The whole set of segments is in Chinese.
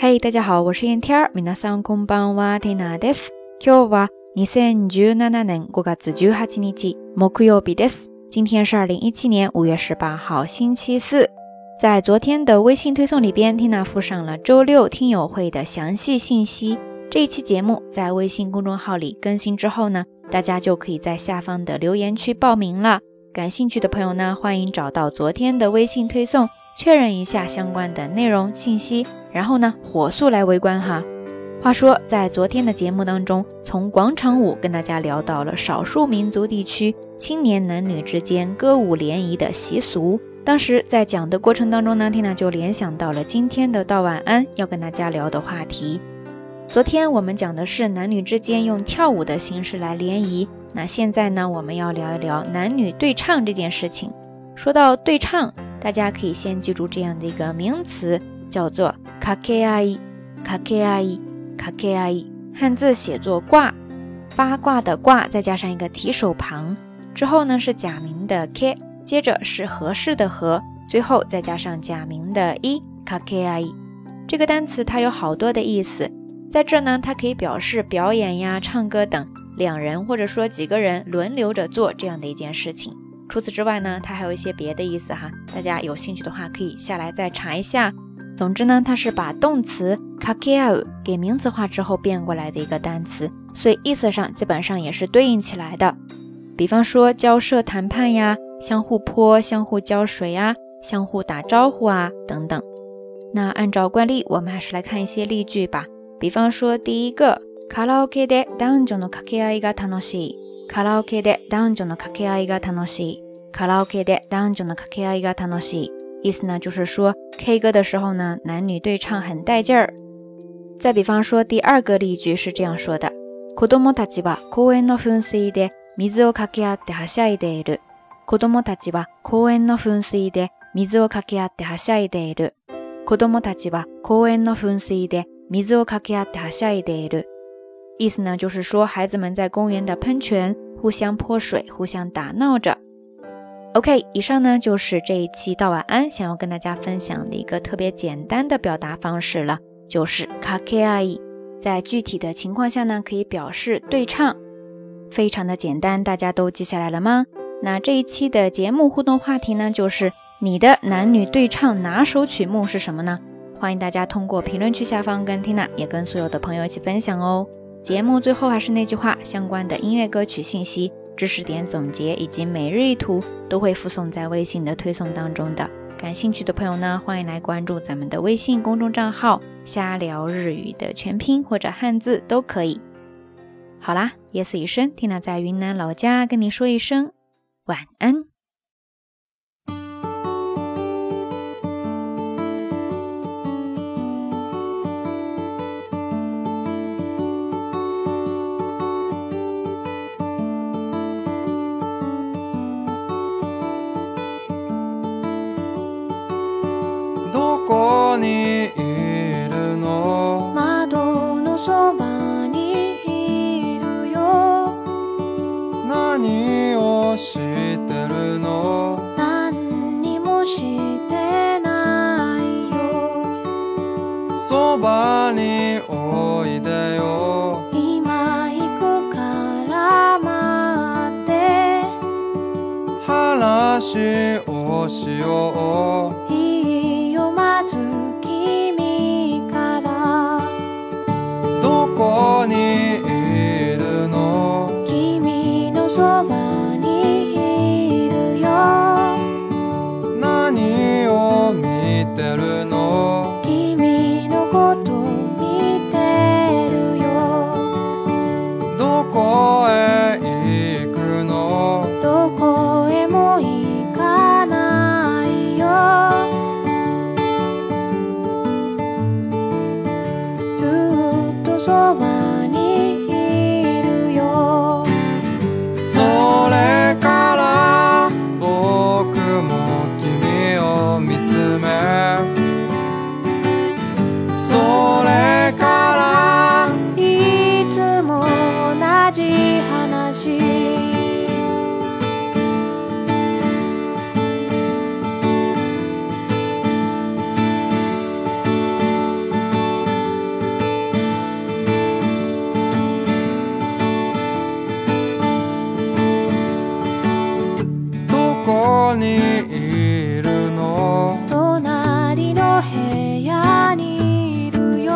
嗨，大家好，我是 Tina。皆さんこんばんは、Tina です。今日は二千十七年五月十八日、木曜日です。今天是二零一七年五月十八号星期四。在昨天的微信推送里边缇娜附上了周六听友会的详细信息。这一期节目在微信公众号里更新之后呢，大家就可以在下方的留言区报名了。感兴趣的朋友呢，欢迎找到昨天的微信推送。确认一下相关的内容信息，然后呢，火速来围观哈。话说，在昨天的节目当中，从广场舞跟大家聊到了少数民族地区青年男女之间歌舞联谊的习俗。当时在讲的过程当中呢缇娜就联想到了今天的到晚安要跟大家聊的话题。昨天我们讲的是男女之间用跳舞的形式来联谊，那现在呢，我们要聊一聊男女对唱这件事情。说到对唱。大家可以先记住这样的一个名词，叫做卡 K i k 卡 K i k 卡 K e i 汉字写作卦，八卦的卦，再加上一个提手旁，之后呢是假名的 K，接着是合适的和，最后再加上假名的一卡 K e i 这个单词它有好多的意思，在这呢它可以表示表演呀、唱歌等，两人或者说几个人轮流着做这样的一件事情。除此之外呢，它还有一些别的意思哈。大家有兴趣的话，可以下来再查一下。总之呢，它是把动词“ a k 掛け合 u 给名词化之后变过来的一个单词，所以意思上基本上也是对应起来的。比方说交涉、谈判呀，相互泼、相互浇水呀，相互打招呼啊等等。那按照惯例，我们还是来看一些例句吧。比方说第一个“卡拉 OK 的ダンジョンの掛け合いが楽しい”。カラオケで男女の掛け合いが楽しい。カラオケで男女の掛け合いが楽しい。意思呢就是说 K 歌的时候呢，男女对唱很带劲儿。再比方说，第二个例句是这样说的：子供たちは公園の噴水で水を掛け合ってはしゃいでいる。子供たちは公園の噴水で水を掛け合ってはしゃいでいる。子供たちは公園の噴水で水を掛け合ってはしゃいでいる。意思呢，就是说孩子们在公园的喷泉互相泼水，互相打闹着。OK，以上呢就是这一期道晚安想要跟大家分享的一个特别简单的表达方式了，就是卡ケイ。在具体的情况下呢，可以表示对唱，非常的简单，大家都记下来了吗？那这一期的节目互动话题呢，就是你的男女对唱哪首曲目是什么呢？欢迎大家通过评论区下方跟 Tina 也跟所有的朋友一起分享哦。节目最后还是那句话，相关的音乐歌曲信息、知识点总结以及每日一图都会附送在微信的推送当中的。感兴趣的朋友呢，欢迎来关注咱们的微信公众账号“瞎聊日语”的全拼或者汉字都可以。好啦，夜色已深听娜在云南老家跟你说一声晚安。そばにいるよ何をしてるの何にもしてないよそばにおいでよ今行くから待って話をしようを見てるのどこにいるの?」「となりの部屋にいるよ」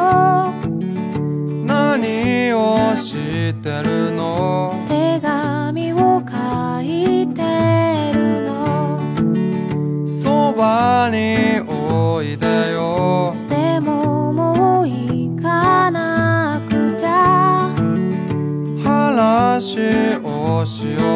「なにをしてるの?」いでよでももう行かなくちゃ話をしよう